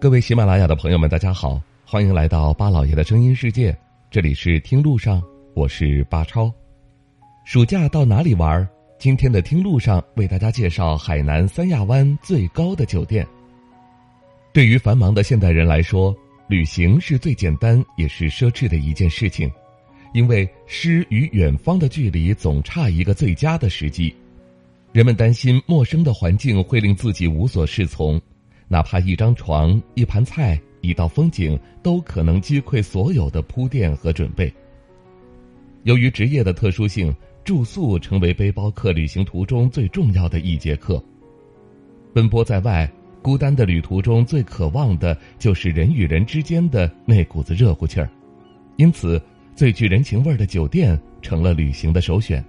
各位喜马拉雅的朋友们，大家好，欢迎来到巴老爷的声音世界。这里是听路上，我是巴超。暑假到哪里玩？今天的听路上为大家介绍海南三亚湾最高的酒店。对于繁忙的现代人来说，旅行是最简单也是奢侈的一件事情，因为诗与远方的距离总差一个最佳的时机。人们担心陌生的环境会令自己无所适从。哪怕一张床、一盘菜、一道风景，都可能击溃所有的铺垫和准备。由于职业的特殊性，住宿成为背包客旅行途中最重要的一节课。奔波在外，孤单的旅途中最渴望的就是人与人之间的那股子热乎气儿，因此，最具人情味的酒店成了旅行的首选。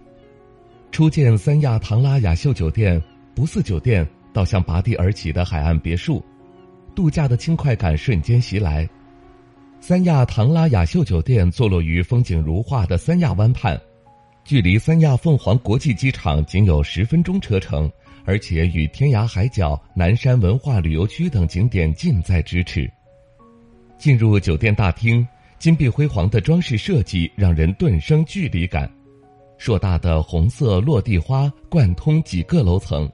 初见三亚唐拉雅秀酒店，不似酒店。倒像拔地而起的海岸别墅，度假的轻快感瞬间袭来。三亚唐拉雅秀酒店坐落于风景如画的三亚湾畔，距离三亚凤凰国际机场仅有十分钟车程，而且与天涯海角、南山文化旅游区等景点近在咫尺。进入酒店大厅，金碧辉煌的装饰设计让人顿生距离感，硕大的红色落地花贯通几个楼层。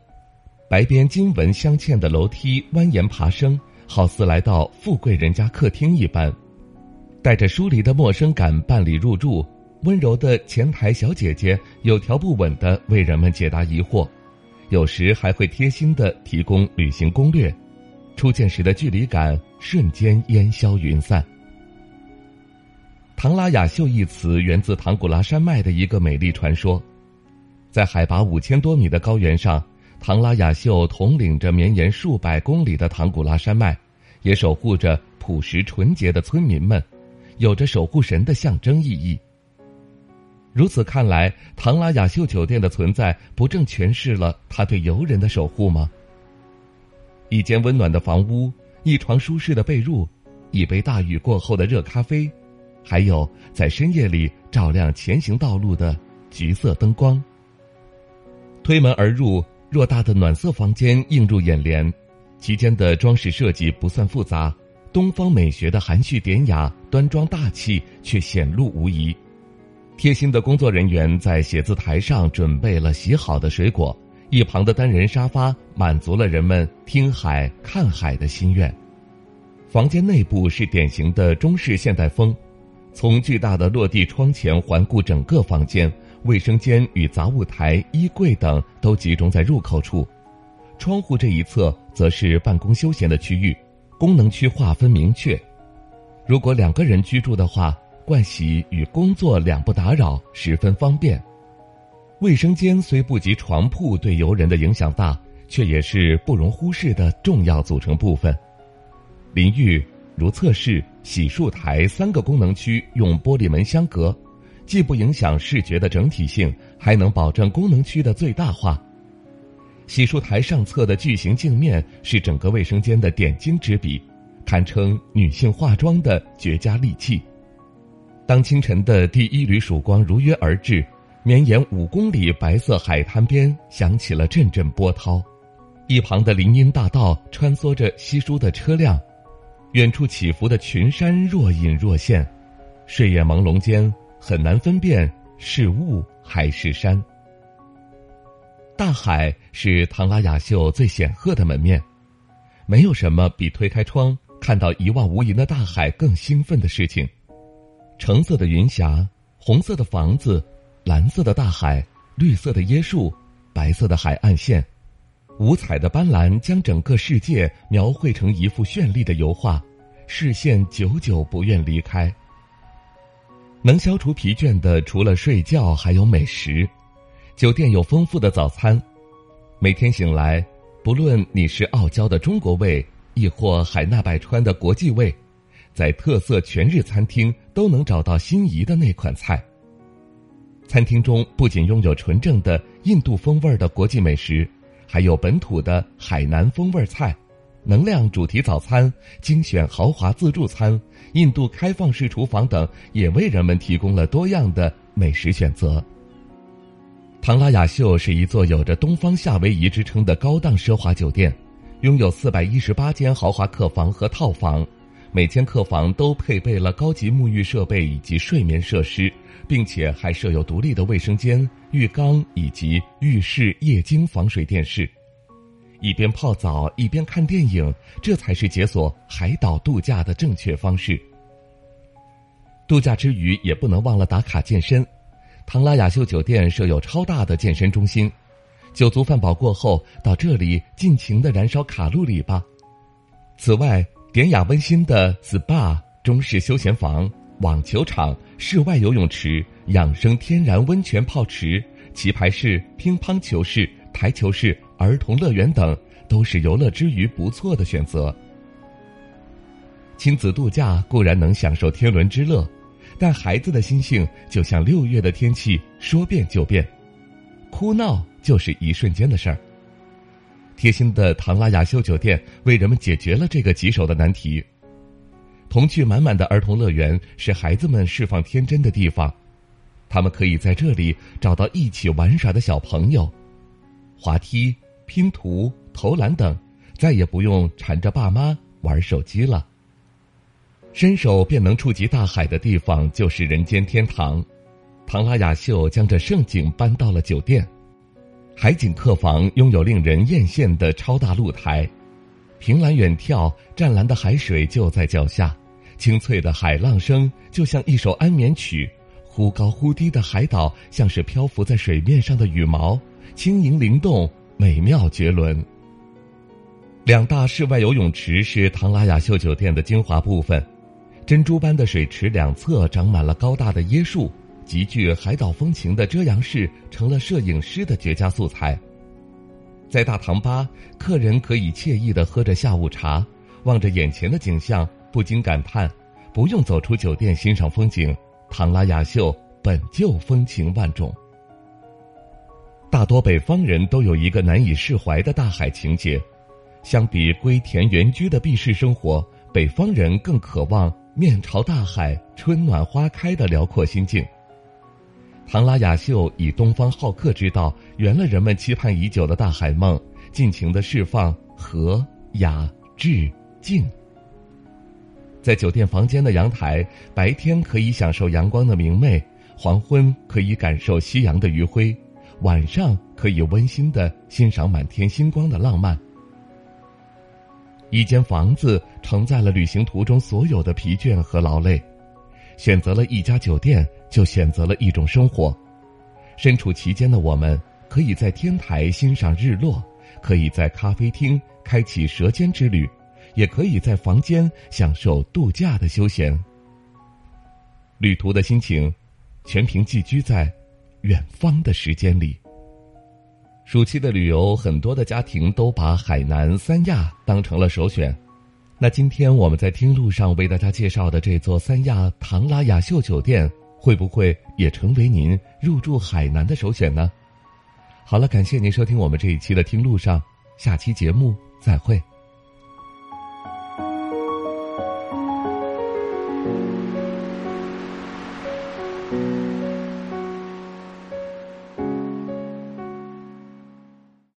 白边金纹镶嵌的楼梯蜿蜒爬升，好似来到富贵人家客厅一般，带着疏离的陌生感办理入住。温柔的前台小姐姐有条不紊地为人们解答疑惑，有时还会贴心地提供旅行攻略。初见时的距离感瞬间烟消云散。唐拉雅秀一词源自唐古拉山脉的一个美丽传说，在海拔五千多米的高原上。唐拉雅秀统领着绵延数百公里的唐古拉山脉，也守护着朴实纯洁的村民们，有着守护神的象征意义。如此看来，唐拉雅秀酒店的存在，不正诠释了他对游人的守护吗？一间温暖的房屋，一床舒适的被褥，一杯大雨过后的热咖啡，还有在深夜里照亮前行道路的橘色灯光。推门而入。偌大的暖色房间映入眼帘，其间的装饰设计不算复杂，东方美学的含蓄典雅、端庄大气却显露无遗。贴心的工作人员在写字台上准备了洗好的水果，一旁的单人沙发满足了人们听海看海的心愿。房间内部是典型的中式现代风，从巨大的落地窗前环顾整个房间。卫生间与杂物台、衣柜等都集中在入口处，窗户这一侧则是办公休闲的区域，功能区划分明确。如果两个人居住的话，盥洗与工作两不打扰，十分方便。卫生间虽不及床铺对游人的影响大，却也是不容忽视的重要组成部分。淋浴、如厕室、洗漱台三个功能区用玻璃门相隔。既不影响视觉的整体性，还能保证功能区的最大化。洗漱台上侧的巨型镜面是整个卫生间的点睛之笔，堪称女性化妆的绝佳利器。当清晨的第一缕曙光如约而至，绵延五公里白色海滩边响起了阵阵波涛，一旁的林荫大道穿梭着稀疏的车辆，远处起伏的群山若隐若现，睡眼朦胧间。很难分辨是雾还是山。大海是唐拉雅秀最显赫的门面，没有什么比推开窗看到一望无垠的大海更兴奋的事情。橙色的云霞，红色的房子，蓝色的大海，绿色的椰树，白色的海岸线，五彩的斑斓将整个世界描绘成一幅绚丽的油画，视线久久不愿离开。能消除疲倦的，除了睡觉，还有美食。酒店有丰富的早餐，每天醒来，不论你是傲娇的中国胃，亦或海纳百川的国际味，在特色全日餐厅都能找到心仪的那款菜。餐厅中不仅拥有纯正的印度风味的国际美食，还有本土的海南风味菜。能量主题早餐、精选豪华自助餐、印度开放式厨房等，也为人们提供了多样的美食选择。唐拉雅秀是一座有着“东方夏威夷”之称的高档奢华酒店，拥有四百一十八间豪华客房和套房，每间客房都配备了高级沐浴设备以及睡眠设施，并且还设有独立的卫生间、浴缸以及浴室液晶防水电视。一边泡澡一边看电影，这才是解锁海岛度假的正确方式。度假之余也不能忘了打卡健身，唐拉雅秀酒店设有超大的健身中心，酒足饭饱过后到这里尽情的燃烧卡路里吧。此外，典雅温馨的 SPA、中式休闲房、网球场、室外游泳池、养生天然温泉泡池、棋牌室、乒乓球室、台球室。儿童乐园等都是游乐之余不错的选择。亲子度假固然能享受天伦之乐，但孩子的心性就像六月的天气，说变就变，哭闹就是一瞬间的事儿。贴心的唐拉雅秀酒店为人们解决了这个棘手的难题。童趣满满的儿童乐园是孩子们释放天真的地方，他们可以在这里找到一起玩耍的小朋友，滑梯。拼图、投篮等，再也不用缠着爸妈玩手机了。伸手便能触及大海的地方就是人间天堂。唐拉雅秀将这盛景搬到了酒店，海景客房拥有令人艳羡的超大露台，凭栏远眺，湛蓝的海水就在脚下，清脆的海浪声就像一首安眠曲，忽高忽低的海岛像是漂浮在水面上的羽毛，轻盈灵动。美妙绝伦。两大室外游泳池是唐拉雅秀酒店的精华部分，珍珠般的水池两侧长满了高大的椰树，极具海岛风情的遮阳式成了摄影师的绝佳素材。在大堂吧，客人可以惬意的喝着下午茶，望着眼前的景象，不禁感叹：不用走出酒店欣赏风景，唐拉雅秀本就风情万种。大多北方人都有一个难以释怀的大海情结，相比归田园居的避世生活，北方人更渴望面朝大海、春暖花开的辽阔心境。唐拉雅秀以东方好客之道，圆了人们期盼已久的大海梦，尽情的释放和雅致静。在酒店房间的阳台，白天可以享受阳光的明媚，黄昏可以感受夕阳的余晖。晚上可以温馨的欣赏满天星光的浪漫。一间房子承载了旅行途中所有的疲倦和劳累，选择了一家酒店，就选择了一种生活。身处其间的我们，可以在天台欣赏日落，可以在咖啡厅开启舌尖之旅，也可以在房间享受度假的休闲。旅途的心情，全凭寄居在。远方的时间里，暑期的旅游，很多的家庭都把海南三亚当成了首选。那今天我们在听路上为大家介绍的这座三亚唐拉雅秀酒店，会不会也成为您入住海南的首选呢？好了，感谢您收听我们这一期的听路上，下期节目再会。